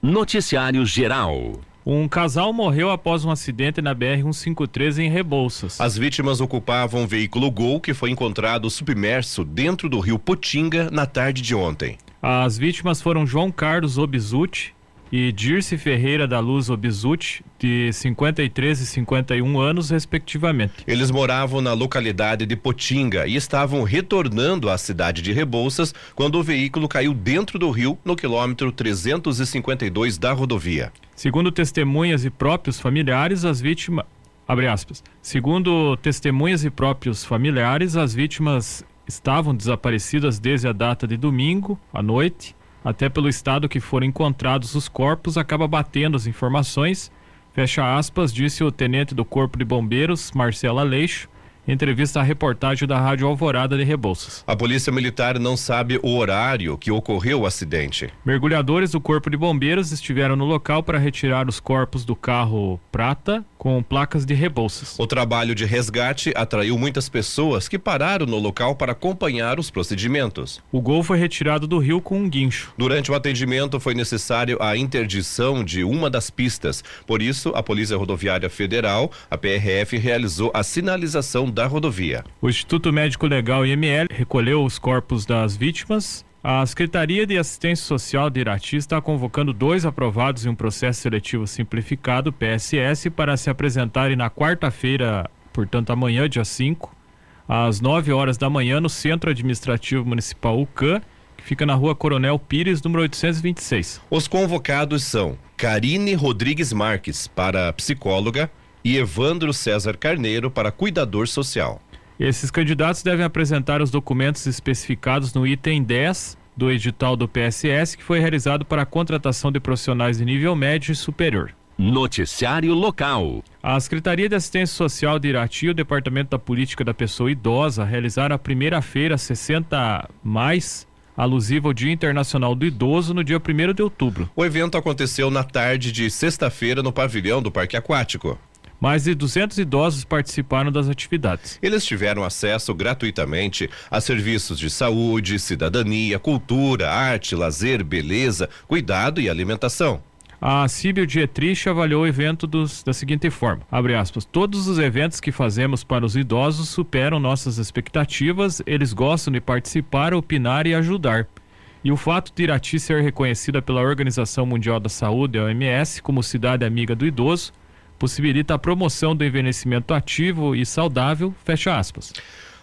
Noticiário Geral. Um casal morreu após um acidente na BR-153 em Rebouças. As vítimas ocupavam um veículo Gol que foi encontrado submerso dentro do rio Potinga na tarde de ontem. As vítimas foram João Carlos Obisuti e Dirce Ferreira da Luz Obisuti, de 53 e 51 anos, respectivamente. Eles moravam na localidade de Potinga e estavam retornando à cidade de Rebouças quando o veículo caiu dentro do rio no quilômetro 352 da rodovia. Segundo testemunhas e próprios familiares, as vítimas. Abre aspas. Segundo testemunhas e próprios familiares, as vítimas estavam desaparecidas desde a data de domingo à noite até pelo estado que foram encontrados os corpos, acaba batendo as informações. Fecha aspas, disse o tenente do Corpo de Bombeiros, Marcelo Aleixo, entrevista à reportagem da Rádio Alvorada de Rebouças. A Polícia Militar não sabe o horário que ocorreu o acidente. Mergulhadores do Corpo de Bombeiros estiveram no local para retirar os corpos do carro prata com placas de Rebouças. O trabalho de resgate atraiu muitas pessoas que pararam no local para acompanhar os procedimentos. O gol foi retirado do rio com um guincho. Durante o atendimento foi necessário a interdição de uma das pistas. Por isso, a Polícia Rodoviária Federal, a PRF, realizou a sinalização da rodovia. O Instituto Médico Legal IML recolheu os corpos das vítimas. A Secretaria de Assistência Social de Irati está convocando dois aprovados em um processo seletivo simplificado, PSS, para se apresentarem na quarta-feira, portanto amanhã, dia 5, às 9 horas da manhã, no Centro Administrativo Municipal UCAM, que fica na rua Coronel Pires, número 826. Os convocados são Karine Rodrigues Marques, para psicóloga, e Evandro César Carneiro para cuidador social. Esses candidatos devem apresentar os documentos especificados no item 10 do edital do PSS, que foi realizado para a contratação de profissionais de nível médio e superior. Noticiário local. A Secretaria de Assistência Social de Irati e o Departamento da Política da Pessoa Idosa realizaram a primeira feira 60 mais alusiva ao Dia Internacional do Idoso no dia 1 de outubro. O evento aconteceu na tarde de sexta-feira no pavilhão do Parque Aquático. Mais de 200 idosos participaram das atividades. Eles tiveram acesso gratuitamente a serviços de saúde, cidadania, cultura, arte, lazer, beleza, cuidado e alimentação. A Cíbio Dietrich avaliou o evento dos, da seguinte forma: aspas, todos os eventos que fazemos para os idosos superam nossas expectativas, eles gostam de participar, opinar e ajudar. E o fato de Irati ser reconhecida pela Organização Mundial da Saúde, a OMS, como cidade amiga do idoso, possibilita a promoção do envelhecimento ativo e saudável, fecha aspas.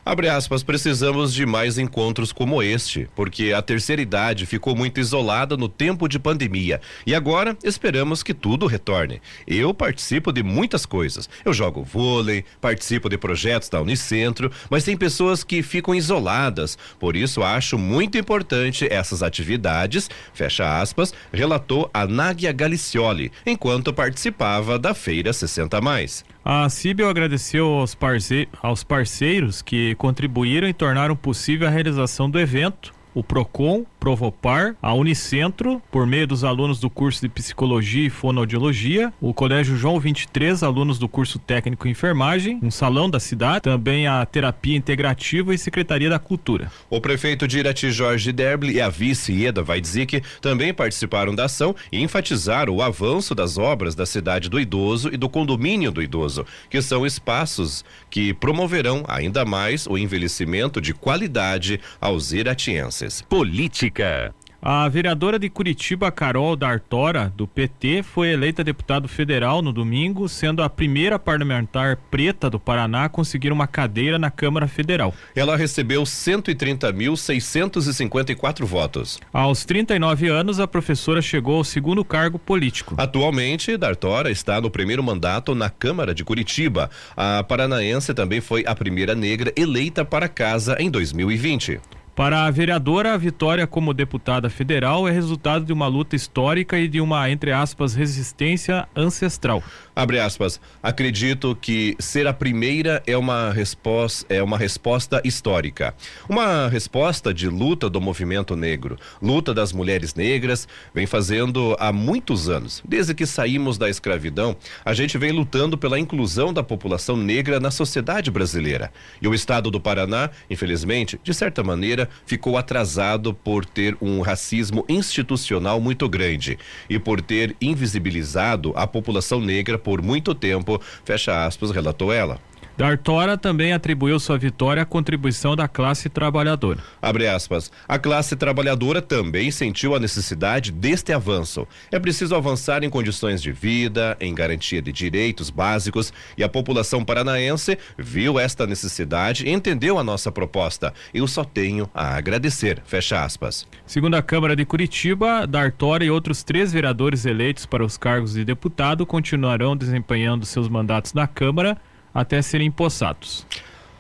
Abre aspas, precisamos de mais encontros como este, porque a terceira idade ficou muito isolada no tempo de pandemia e agora esperamos que tudo retorne. Eu participo de muitas coisas. Eu jogo vôlei, participo de projetos da Unicentro, mas tem pessoas que ficam isoladas. Por isso acho muito importante essas atividades, fecha aspas, relatou a Nágia Galicioli, enquanto participava da Feira 60 Mais. A Cibel agradeceu aos parceiros que contribuíram e tornaram possível a realização do evento o Procon, Provopar, a Unicentro, por meio dos alunos do curso de Psicologia e Fonoaudiologia, o Colégio João 23, alunos do curso técnico em enfermagem, um salão da cidade, também a Terapia Integrativa e Secretaria da Cultura. O prefeito de Irati, Jorge Derble, e a vice Ieda Weidzik também participaram da ação e enfatizaram o avanço das obras da cidade do idoso e do condomínio do idoso, que são espaços que promoverão ainda mais o envelhecimento de qualidade aos iratienses. Política. A vereadora de Curitiba, Carol D'Artora, do PT, foi eleita deputado federal no domingo, sendo a primeira parlamentar preta do Paraná a conseguir uma cadeira na Câmara Federal. Ela recebeu 130.654 votos. Aos 39 anos, a professora chegou ao segundo cargo político. Atualmente, D'Artora está no primeiro mandato na Câmara de Curitiba. A paranaense também foi a primeira negra eleita para casa em 2020. Para a vereadora, a vitória como deputada federal é resultado de uma luta histórica e de uma, entre aspas, resistência ancestral. Abre aspas. Acredito que ser a primeira é uma resposta é uma resposta histórica. Uma resposta de luta do movimento negro, luta das mulheres negras, vem fazendo há muitos anos. Desde que saímos da escravidão, a gente vem lutando pela inclusão da população negra na sociedade brasileira. E o estado do Paraná, infelizmente, de certa maneira, ficou atrasado por ter um racismo institucional muito grande e por ter invisibilizado a população negra por muito tempo, fecha aspas, relatou ela. Dartora também atribuiu sua vitória à contribuição da classe trabalhadora. Abre aspas. A classe trabalhadora também sentiu a necessidade deste avanço. É preciso avançar em condições de vida, em garantia de direitos básicos e a população paranaense viu esta necessidade e entendeu a nossa proposta. Eu só tenho a agradecer. Fecha aspas. Segundo a Câmara de Curitiba, Dartora e outros três vereadores eleitos para os cargos de deputado continuarão desempenhando seus mandatos na Câmara até serem empossados.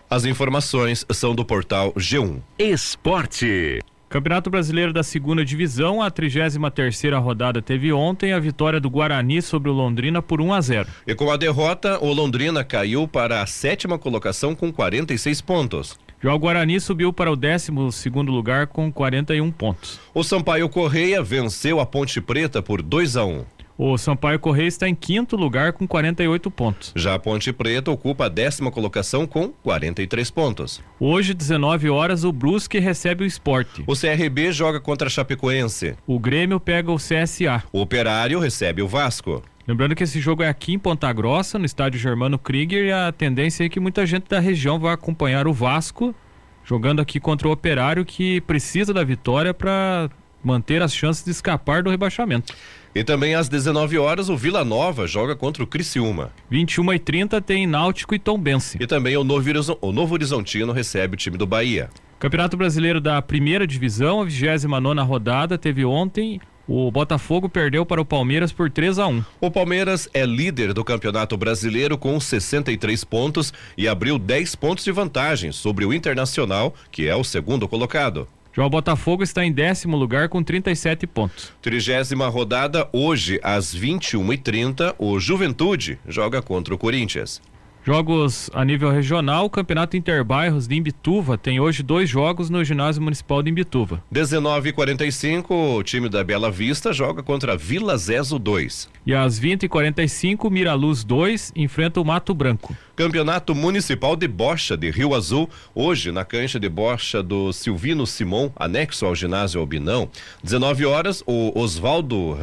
As informações são do portal G1. Esporte. Campeonato Brasileiro da Segunda Divisão, a 33 terceira rodada teve ontem a vitória do Guarani sobre o Londrina por 1 a 0. E com a derrota, o Londrina caiu para a sétima colocação com 46 pontos. Já o Guarani subiu para o 12 segundo lugar com 41 pontos. O Sampaio Correia venceu a Ponte Preta por 2 a 1. O Sampaio Correia está em quinto lugar com 48 pontos. Já a Ponte Preta ocupa a décima colocação com 43 pontos. Hoje, 19 horas, o Brusque recebe o esporte. O CRB joga contra a Chapecoense. O Grêmio pega o CSA. O Operário recebe o Vasco. Lembrando que esse jogo é aqui em Ponta Grossa, no estádio Germano Krieger, e a tendência é que muita gente da região vai acompanhar o Vasco jogando aqui contra o Operário, que precisa da vitória para manter as chances de escapar do rebaixamento. E também às 19 horas o Vila Nova joga contra o Criciúma. 21 e 30 tem Náutico e Tombense. E também o Novo, Horizontino recebe o time do Bahia. Campeonato Brasileiro da Primeira Divisão, a 29 rodada, teve ontem. O Botafogo perdeu para o Palmeiras por 3 a 1. O Palmeiras é líder do Campeonato Brasileiro com 63 pontos e abriu 10 pontos de vantagem sobre o Internacional, que é o segundo colocado. Já o Botafogo está em décimo lugar com 37 pontos. Trigésima rodada, hoje, às 21h30, o Juventude joga contra o Corinthians. Jogos a nível regional, o Campeonato Interbairros de Imbituva tem hoje dois jogos no ginásio municipal de Imbituva. 19h45, o time da Bela Vista joga contra Vila Zezo 2. E às 20h45, Miraluz 2 enfrenta o Mato Branco. Campeonato Municipal de Bocha de Rio Azul, hoje na cancha de bocha do Silvino Simon, anexo ao ginásio Albinão. 19 horas, o Oswaldo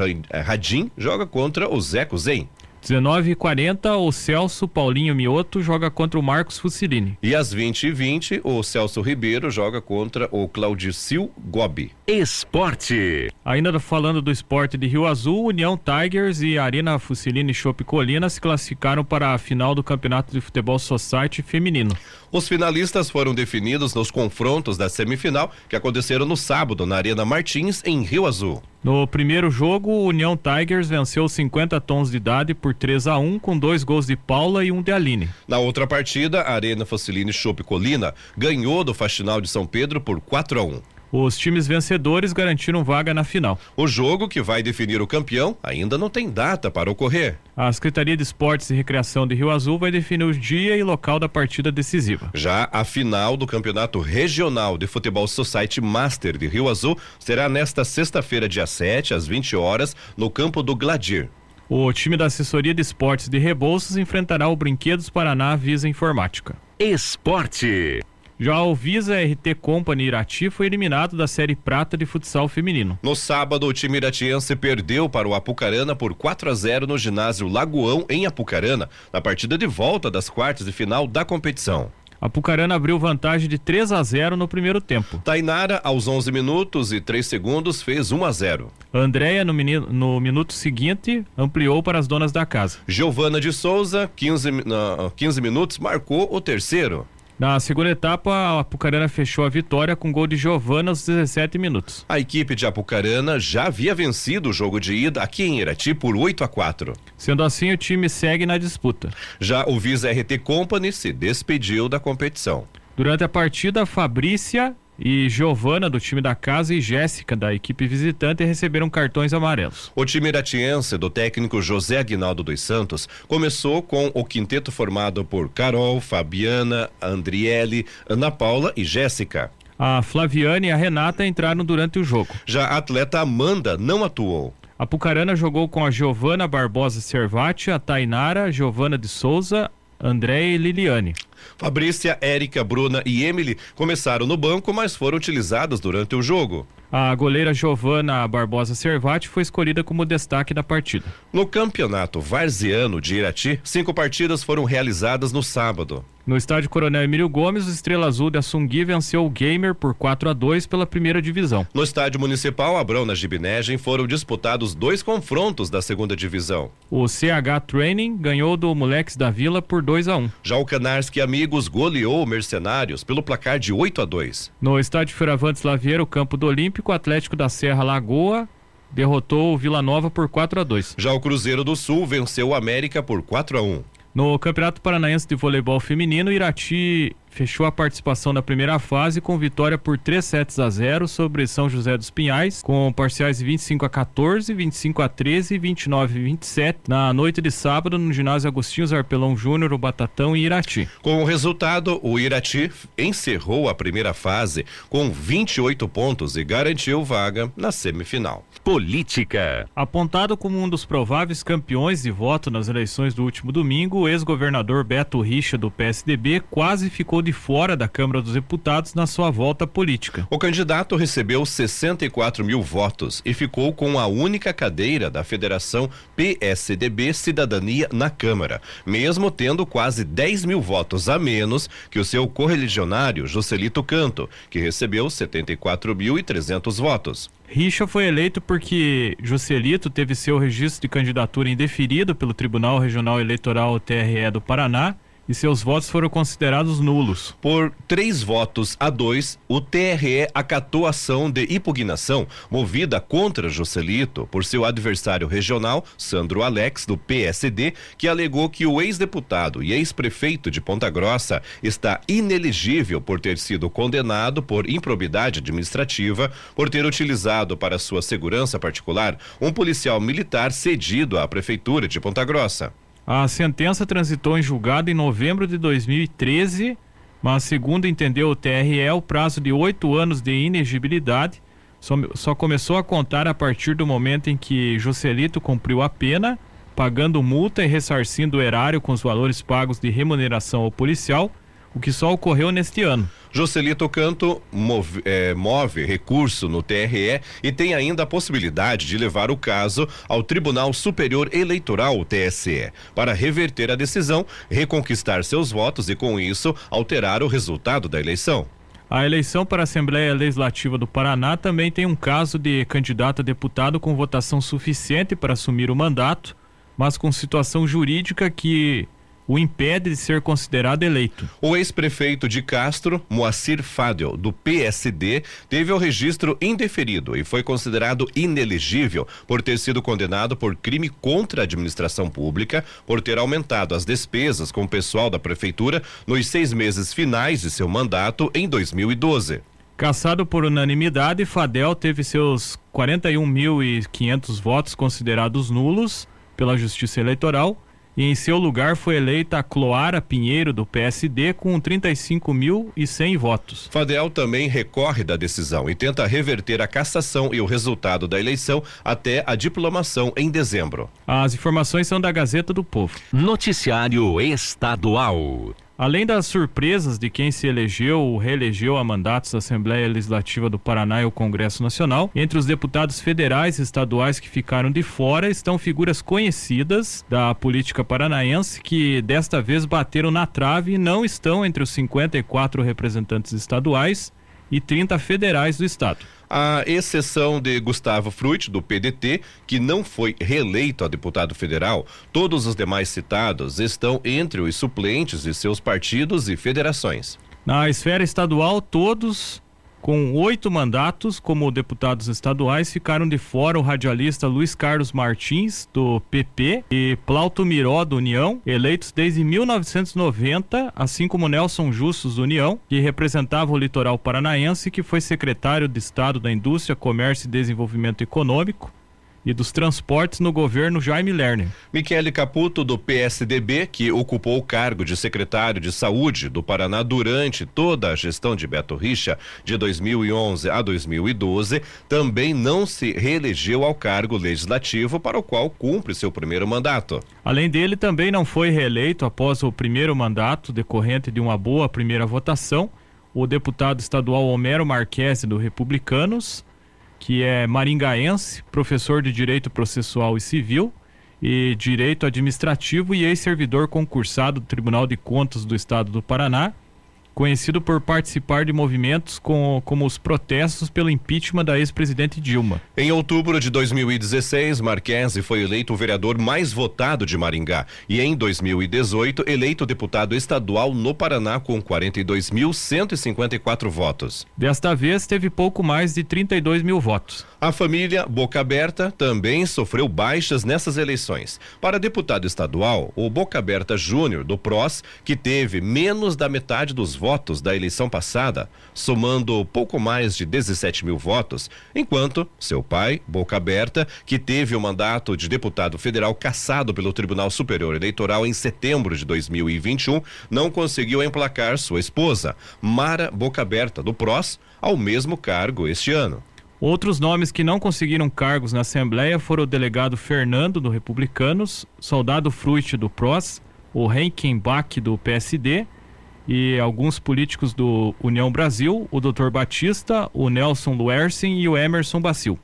Radim joga contra o Zeco Zen. 19h40, o Celso Paulinho Mioto joga contra o Marcos Fusilini. E às 20h20, o Celso Ribeiro joga contra o Claudicil Gobi. Esporte. Ainda falando do esporte de Rio Azul, União Tigers e Arena Fusilini Chopp Colina se classificaram para a final do Campeonato de Futebol Society feminino. Os finalistas foram definidos nos confrontos da semifinal que aconteceram no sábado na Arena Martins, em Rio Azul. No primeiro jogo, o União Tigers venceu 50 tons de idade por 3 a 1 com dois gols de Paula e um de Aline. Na outra partida, a Arena Facilini Chopp Colina ganhou do Faxinal de São Pedro por 4 a 1. Os times vencedores garantiram vaga na final. O jogo que vai definir o campeão ainda não tem data para ocorrer. A Secretaria de Esportes e Recreação de Rio Azul vai definir o dia e local da partida decisiva. Já a final do Campeonato Regional de Futebol Society Master de Rio Azul será nesta sexta-feira, dia 7, às 20 horas, no campo do Gladir. O time da Assessoria de Esportes de Rebouças enfrentará o Brinquedos Paraná Visa Informática. Esporte. Já o Visa RT Company Irati foi eliminado da Série Prata de futsal feminino. No sábado, o time iratiense perdeu para o Apucarana por 4 a 0 no ginásio Lagoão, em Apucarana, na partida de volta das quartas de final da competição. A Pucarana abriu vantagem de 3 a 0 no primeiro tempo. Tainara, aos 11 minutos e 3 segundos, fez 1 a 0. Andréia, no, no, minuto seguinte, ampliou para as donas da casa. Giovana de Souza, 15, uh, 15 minutos, marcou o terceiro. Na segunda etapa, a Apucarana fechou a vitória com gol de Giovana aos 17 minutos. A equipe de Apucarana já havia vencido o jogo de ida aqui em Irati por 8 a 4. Sendo assim, o time segue na disputa. Já o Visa RT Company se despediu da competição. Durante a partida, Fabrícia e Giovana, do time da casa, e Jéssica, da equipe visitante, receberam cartões amarelos. O time iratiense do técnico José Aguinaldo dos Santos começou com o quinteto formado por Carol, Fabiana, Andriele, Ana Paula e Jéssica. A Flaviane e a Renata entraram durante o jogo. Já a atleta Amanda não atuou. A Pucarana jogou com a Giovana Barbosa Servati, a Tainara, a Giovana de Souza, André e Liliane. Fabrícia, Érica, Bruna e Emily começaram no banco, mas foram utilizadas durante o jogo. A goleira Giovana Barbosa Servati foi escolhida como destaque da partida. No campeonato varziano de Irati, cinco partidas foram realizadas no sábado. No estádio Coronel Emílio Gomes, o Estrela Azul de Assungui venceu o Gamer por 4 a 2 pela primeira divisão. No estádio municipal Abrão na Gibinegem foram disputados dois confrontos da segunda divisão. O CH Training ganhou do Moleques da Vila por 2 a 1. Já o Canarski Amigos goleou o Mercenários pelo placar de 8 a 2. No estádio Feravantes Lavieira, o campo do Olímpico, Atlético da Serra Lagoa derrotou o Vila Nova por 4 a 2. Já o Cruzeiro do Sul venceu o América por 4 a 1. No Campeonato Paranaense de Voleibol Feminino, Irati fechou a participação da primeira fase com vitória por 3 sets a 0 sobre São José dos Pinhais, com parciais 25 a 14, 25 a 13 e 29 a 27, na noite de sábado no ginásio Agostinho Zarpelão Júnior, o Batatão e Irati. Com o resultado, o Irati encerrou a primeira fase com 28 pontos e garantiu vaga na semifinal. Política. Apontado como um dos prováveis campeões de voto nas eleições do último domingo, o ex-governador Beto Richa, do PSDB, quase ficou de fora da Câmara dos Deputados na sua volta política. O candidato recebeu 64 mil votos e ficou com a única cadeira da Federação PSDB Cidadania na Câmara, mesmo tendo quase 10 mil votos a menos que o seu correligionário Joselito Canto, que recebeu 74.300 votos. Richa foi eleito porque Joselito teve seu registro de candidatura indeferido pelo Tribunal Regional Eleitoral TRE do Paraná e seus votos foram considerados nulos. Por três votos a dois, o TRE acatou a ação de impugnação movida contra Joselito por seu adversário regional, Sandro Alex, do PSD, que alegou que o ex-deputado e ex-prefeito de Ponta Grossa está inelegível por ter sido condenado por improbidade administrativa, por ter utilizado para sua segurança particular um policial militar cedido à prefeitura de Ponta Grossa. A sentença transitou em julgado em novembro de 2013, mas, segundo entendeu o TRE, o prazo de oito anos de inegibilidade só, só começou a contar a partir do momento em que Joselito cumpriu a pena, pagando multa e ressarcindo o erário com os valores pagos de remuneração ao policial, o que só ocorreu neste ano. Joselito Canto move, é, move, recurso no TRE e tem ainda a possibilidade de levar o caso ao Tribunal Superior Eleitoral, TSE, para reverter a decisão, reconquistar seus votos e, com isso, alterar o resultado da eleição. A eleição para a Assembleia Legislativa do Paraná também tem um caso de candidato a deputado com votação suficiente para assumir o mandato, mas com situação jurídica que o impede de ser considerado eleito. O ex-prefeito de Castro, Moacir Fadel, do PSD, teve o registro indeferido e foi considerado inelegível por ter sido condenado por crime contra a administração pública, por ter aumentado as despesas com o pessoal da prefeitura nos seis meses finais de seu mandato em 2012. Caçado por unanimidade, Fadel teve seus 41.500 votos considerados nulos pela Justiça Eleitoral e em seu lugar foi eleita a Cloara Pinheiro, do PSD, com 35.100 votos. Fadel também recorre da decisão e tenta reverter a cassação e o resultado da eleição até a diplomação em dezembro. As informações são da Gazeta do Povo. Noticiário Estadual. Além das surpresas de quem se elegeu ou reelegeu a mandatos da Assembleia Legislativa do Paraná e o Congresso Nacional, entre os deputados federais e estaduais que ficaram de fora estão figuras conhecidas da política paranaense que desta vez bateram na trave e não estão entre os 54 representantes estaduais e 30 federais do estado. A exceção de Gustavo Fruit, do PDT, que não foi reeleito a deputado federal, todos os demais citados estão entre os suplentes de seus partidos e federações. Na esfera estadual, todos Com oito mandatos como deputados estaduais, ficaram de fora o radialista Luiz Carlos Martins, do PP, e Plauto Miró, do União, eleitos desde 1990, assim como Nelson Justus, do União, que representava o litoral paranaense, que foi secretário de Estado da Indústria, Comércio e Desenvolvimento Econômico, e dos Transportes no governo Jaime Lerner. Michele Caputo, do PSDB, que ocupou o cargo de secretário de Saúde do Paraná durante toda a gestão de Beto Richa, de 2011 a 2012, também não se reelegeu ao cargo legislativo para o qual cumpre seu primeiro mandato. Além dele, também não foi reeleito após o primeiro mandato, decorrente de uma boa primeira votação, o deputado estadual Homero Marques, do Republicanos que é maringaense, professor de Direito Processual e Civil e Direito Administrativo e ex-servidor concursado do Tribunal de Contas do Estado do Paraná conhecido por participar de movimentos com, como os protestos pelo impeachment da ex-presidente Dilma. Em outubro de 2016, Marquese foi eleito o vereador mais votado de Maringá e em 2018 eleito deputado estadual no Paraná com 42.154 votos. Desta vez teve pouco mais de 32 mil votos. A família Boca Aberta também sofreu baixas nessas eleições. Para deputado estadual, o Boca Aberta Júnior do PROS, que teve menos da metade dos votos da eleição passada, somando pouco mais de 17 mil votos, enquanto seu pai, Boca Aberta, que teve o mandato de deputado federal cassado pelo Tribunal Superior Eleitoral em setembro de 2021, não conseguiu emplacar sua esposa, Mara Boca Aberta, do PROS, ao mesmo cargo este ano. Outros nomes que não conseguiram cargos na Assembleia foram o delegado Fernando, do Republicanos, soldado Fruit, do PROS, o Bach do PSD e alguns políticos do União Brasil, o Dr. Batista, o Nelson Luersen e o Emerson Bacil.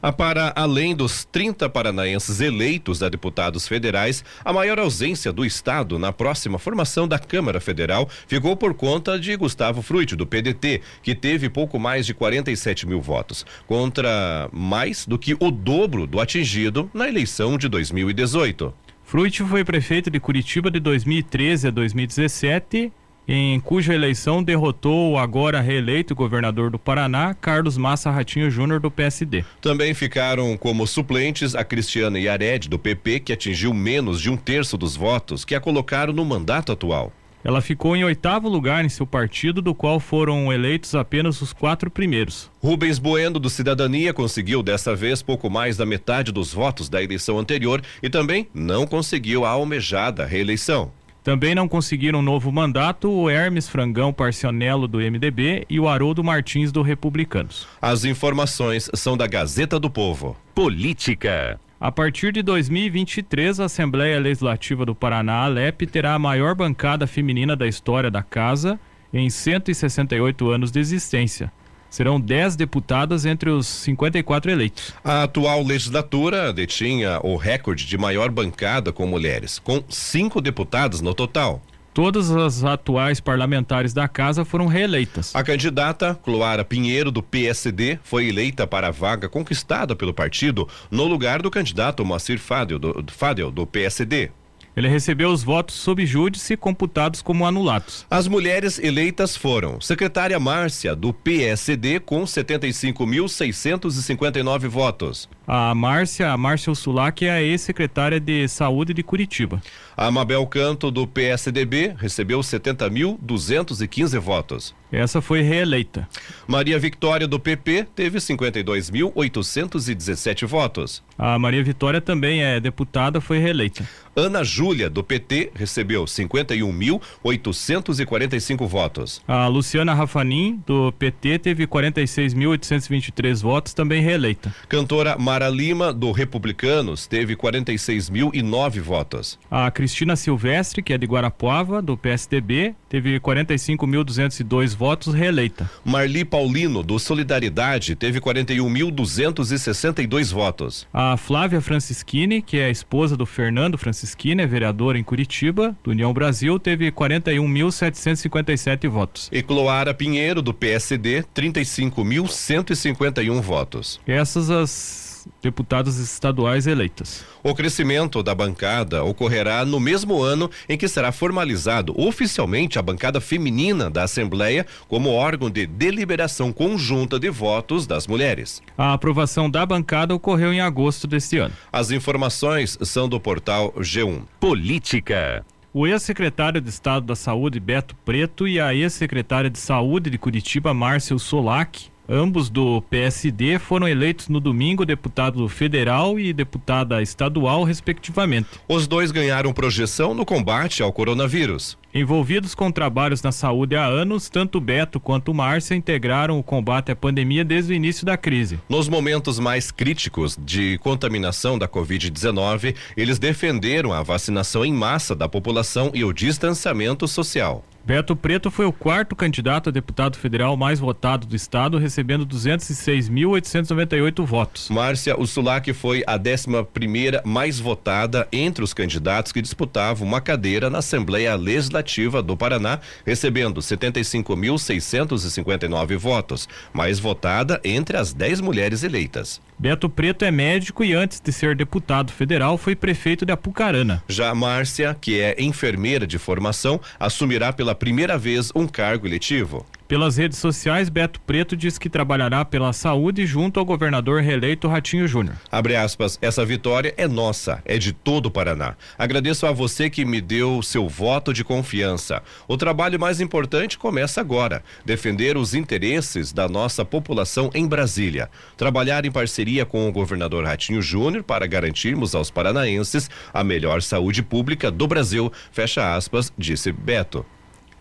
Ah, para além dos 30 paranaenses eleitos a deputados federais, a maior ausência do Estado na próxima formação da Câmara Federal ficou por conta de Gustavo Fruit, do PDT, que teve pouco mais de 47 mil votos, contra mais do que o dobro do atingido na eleição de 2018. Fruit foi prefeito de Curitiba de 2013 a 2017 em cuja eleição derrotou o agora reeleito governador do Paraná, Carlos Massa Ratinho Júnior, do PSD. Também ficaram como suplentes a Cristiana Iared, do PP, que atingiu menos de um terço dos votos que a colocaram no mandato atual. Ela ficou em oitavo lugar em seu partido, do qual foram eleitos apenas os quatro primeiros. Rubens Bueno, do Cidadania, conseguiu dessa vez pouco mais da metade dos votos da eleição anterior e também não conseguiu a almejada reeleição. Também não conseguiram um novo mandato o Hermes Frangão Parcionello do MDB e o Haroldo Martins do Republicanos. As informações são da Gazeta do Povo. Política. A partir de 2023, a Assembleia Legislativa do Paraná, Alep, terá a maior bancada feminina da história da casa em 168 anos de existência. Serão 10 deputadas entre os 54 eleitos. A atual legislatura detinha o recorde de maior bancada com mulheres, com cinco deputadas no total. Todas as atuais parlamentares da casa foram reeleitas. A candidata Cloara Pinheiro, do PSD, foi eleita para a vaga conquistada pelo partido no lugar do candidato Moacir Fadel, do, Fadel, do PSD. Ele recebeu os votos sob júdice computados como anulados. As mulheres eleitas foram secretária Márcia, do PSD, com 75.659 votos. A Márcia, a Márcia Ursulac é a ex-secretária de Saúde de Curitiba. A Mabel Canto, do PSDB, recebeu 70.215 votos. Essa foi reeleita. Maria Vitória, do PP, teve 52.817 votos. A Maria Vitória também é deputada, foi reeleita. Ana Júlia, do PT, recebeu 51.845 votos. A Luciana Rafanin, do PT, teve 46.823 votos, também reeleita. Cantora Mara Lima, do Republicanos, teve 46.009 votos. A Cristina Silvestre, que é de Guarapuava, do PSDB, teve 45.202 votos, reeleita. Marli Paulino, do Solidariedade, teve 41.262 votos. A Flávia Francischini, que é a esposa do Fernando Francischini, é vereadora em Curitiba, do União Brasil, teve 41.757 votos. E Cloara Pinheiro, do PSD, 35.151 votos. Essas as deputadas estaduais eleitas. O crescimento da bancada ocorrerá no mesmo ano em que será formalizado oficialmente a bancada feminina da Assembleia como órgão de deliberação conjunta de votos das mulheres. A aprovação da bancada ocorreu em agosto deste ano. As informações são do portal G1. Política. O ex-secretário de Estado da Saúde, Beto Preto, e a ex-secretária de Saúde de Curitiba, Márcia Solac, ambos do PSD, foram eleitos no domingo deputado federal e deputada estadual, respectivamente. Os dois ganharam projeção no combate ao coronavírus. Envolvidos com trabalhos na saúde há anos, tanto Beto quanto Márcia integraram o combate à pandemia desde o início da crise. Nos momentos mais críticos de contaminação da Covid-19, eles defenderam a vacinação em massa da população e o distanciamento social. Beto Preto foi o quarto candidato a deputado federal mais votado do estado, recebendo 206.898 votos. Márcia Ursulac foi a 11 primeira mais votada entre os candidatos que disputavam uma cadeira na Assembleia Legislativa do Paraná, recebendo 75.659 votos, mais votada entre as 10 mulheres eleitas. Beto Preto é médico e antes de ser deputado federal foi prefeito de Apucarana. Já Márcia, que é enfermeira de formação, assumirá pela primeira vez um cargo eletivo. Pelas redes sociais, Beto Preto diz que trabalhará pela saúde junto ao governador reeleito Ratinho Júnior. Abre aspas, essa vitória é nossa, é de todo o Paraná. Agradeço a você que me deu seu voto de confiança. O trabalho mais importante começa agora: defender os interesses da nossa população em Brasília. Trabalhar em parceria com o governador Ratinho Júnior para garantirmos aos paranaenses a melhor saúde pública do Brasil. Fecha aspas, disse Beto.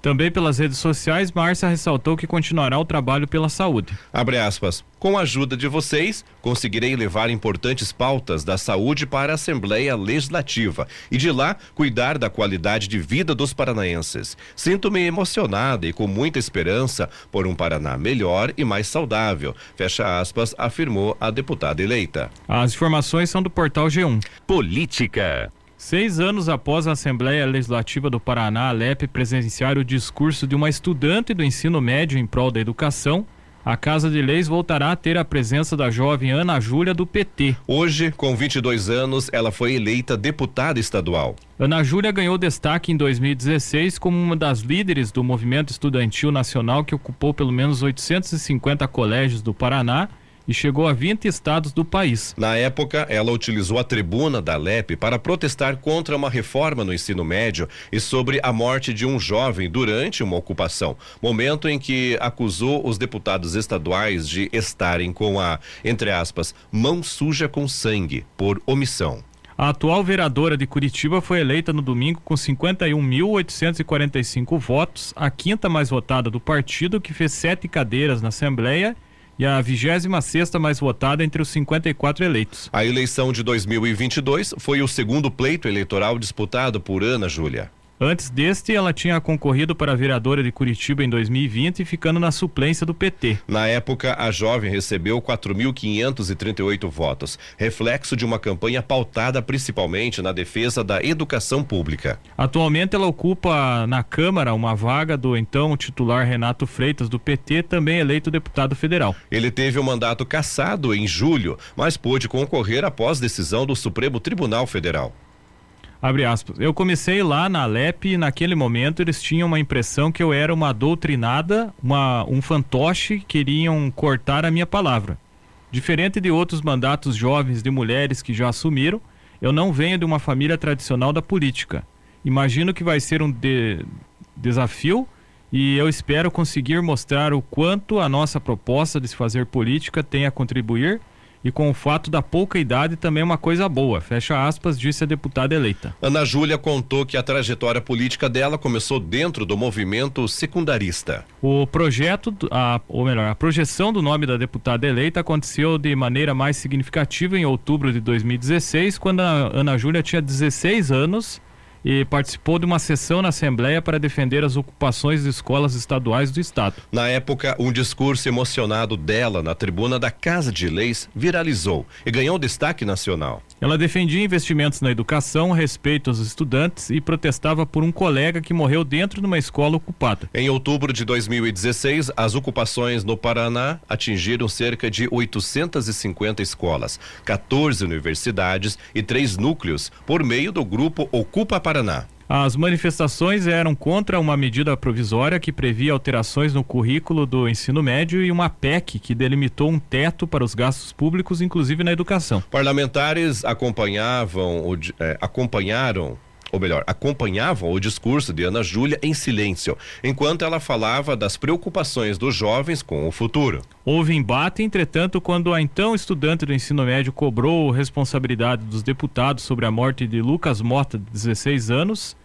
Também pelas redes sociais, Márcia ressaltou que continuará o trabalho pela saúde. Abre aspas. Com a ajuda de vocês, conseguirei levar importantes pautas da saúde para a Assembleia Legislativa e de lá cuidar da qualidade de vida dos paranaenses. Sinto-me emocionada e com muita esperança por um Paraná melhor e mais saudável. Fecha aspas, afirmou a deputada eleita. As informações são do portal G1. Política. Seis anos após a Assembleia Legislativa do Paraná, Alep, presenciar o discurso de uma estudante do ensino médio em prol da educação, a Casa de Leis voltará a ter a presença da jovem Ana Júlia do PT. Hoje, com 22 anos, ela foi eleita deputada estadual. Ana Júlia ganhou destaque em 2016 como uma das líderes do movimento estudantil nacional que ocupou pelo menos 850 colégios do Paraná e chegou a 20 estados do país. Na época, ela utilizou a tribuna da LEP para protestar contra uma reforma no ensino médio e sobre a morte de um jovem durante uma ocupação, momento em que acusou os deputados estaduais de estarem com a, entre aspas, mão suja com sangue por omissão. A atual vereadora de Curitiba foi eleita no domingo com 51.845 votos, a quinta mais votada do partido, que fez sete cadeiras na Assembleia e a 26 sexta mais votada entre os 54 eleitos. A eleição de 2022 foi o segundo pleito eleitoral disputado por Ana Júlia. Antes deste, ela tinha concorrido para vereadora de Curitiba em 2020, ficando na suplência do PT. Na época, a jovem recebeu 4.538 votos, reflexo de uma campanha pautada principalmente na defesa da educação pública. Atualmente, ela ocupa na Câmara uma vaga do então titular Renato Freitas, do PT, também eleito deputado federal. Ele teve o mandato cassado em julho, mas pôde concorrer após decisão do Supremo Tribunal Federal. Abre aspas. Eu comecei lá na Alep e naquele momento eles tinham uma impressão que eu era uma doutrinada, uma, um fantoche, queriam cortar a minha palavra. Diferente de outros mandatos jovens de mulheres que já assumiram, eu não venho de uma família tradicional da política. Imagino que vai ser um de, desafio e eu espero conseguir mostrar o quanto a nossa proposta de se fazer política tem a contribuir e com o fato da pouca idade também é uma coisa boa, fecha aspas, disse a deputada eleita. Ana Júlia contou que a trajetória política dela começou dentro do movimento secundarista. O projeto, a, ou melhor, a projeção do nome da deputada eleita aconteceu de maneira mais significativa em outubro de 2016, quando a Ana Júlia tinha 16 anos e participou de uma sessão na Assembleia para defender as ocupações de escolas estaduais do Estado. Na época, um discurso emocionado dela na tribuna da Casa de Leis viralizou e ganhou destaque nacional. Ela defendia investimentos na educação, respeito aos estudantes e protestava por um colega que morreu dentro de uma escola ocupada. Em outubro de 2016, as ocupações no Paraná atingiram cerca de 850 escolas, 14 universidades e três núcleos por meio do grupo Ocupa Paraná. As manifestações eram contra uma medida provisória que previa alterações no currículo do ensino médio e uma PEC que delimitou um teto para os gastos públicos, inclusive na educação. Parlamentares acompanhavam, eh, acompanharam ou melhor, acompanhavam o discurso de Ana Júlia em silêncio, enquanto ela falava das preocupações dos jovens com o futuro. Houve embate, entretanto, quando a então estudante do ensino médio cobrou responsabilidade dos deputados sobre a morte de Lucas Mota, de 16 anos,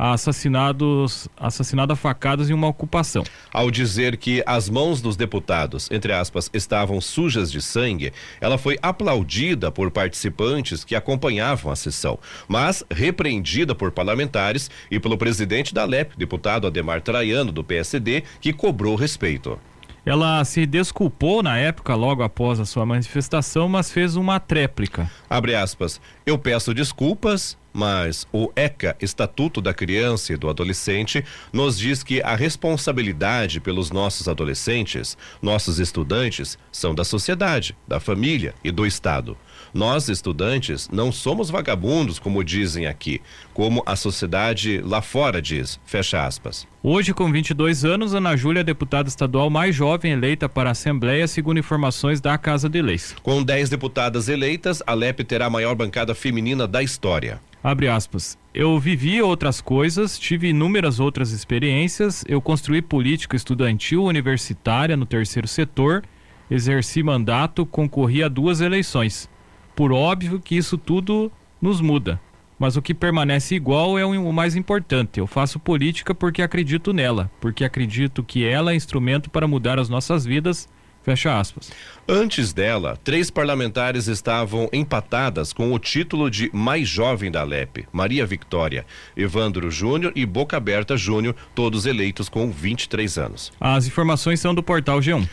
assassinados, assassinado a facadas em uma ocupação. Ao dizer que as mãos dos deputados, entre aspas, estavam sujas de sangue, ela foi aplaudida por participantes que acompanhavam a sessão, mas repreendida por parlamentares e pelo presidente da LEP, deputado Ademar Traiano, do PSD, que cobrou respeito. Ela se desculpou na época, logo após a sua manifestação, mas fez uma tréplica. Abre aspas. Eu peço desculpas, mas o ECA, Estatuto da Criança e do Adolescente, nos diz que a responsabilidade pelos nossos adolescentes, nossos estudantes, são da sociedade, da família e do Estado. Nós, estudantes, não somos vagabundos, como dizem aqui, como a sociedade lá fora diz. Fecha aspas. Hoje, com 22 anos, Ana Júlia é deputada estadual mais jovem eleita para a Assembleia, segundo informações da Casa de Leis. Com 10 deputadas eleitas, a LEP terá a maior bancada feminina da história. Abre aspas. Eu vivi outras coisas, tive inúmeras outras experiências, eu construí política estudantil universitária no terceiro setor, exerci mandato, concorri a duas eleições. Por óbvio que isso tudo nos muda, mas o que permanece igual é o mais importante. Eu faço política porque acredito nela, porque acredito que ela é instrumento para mudar as nossas vidas Fecha aspas. Antes dela, três parlamentares estavam empatadas com o título de mais jovem da LEP: Maria Victória, Evandro Júnior e Boca Aberta Júnior, todos eleitos com 23 anos. As informações são do portal G1.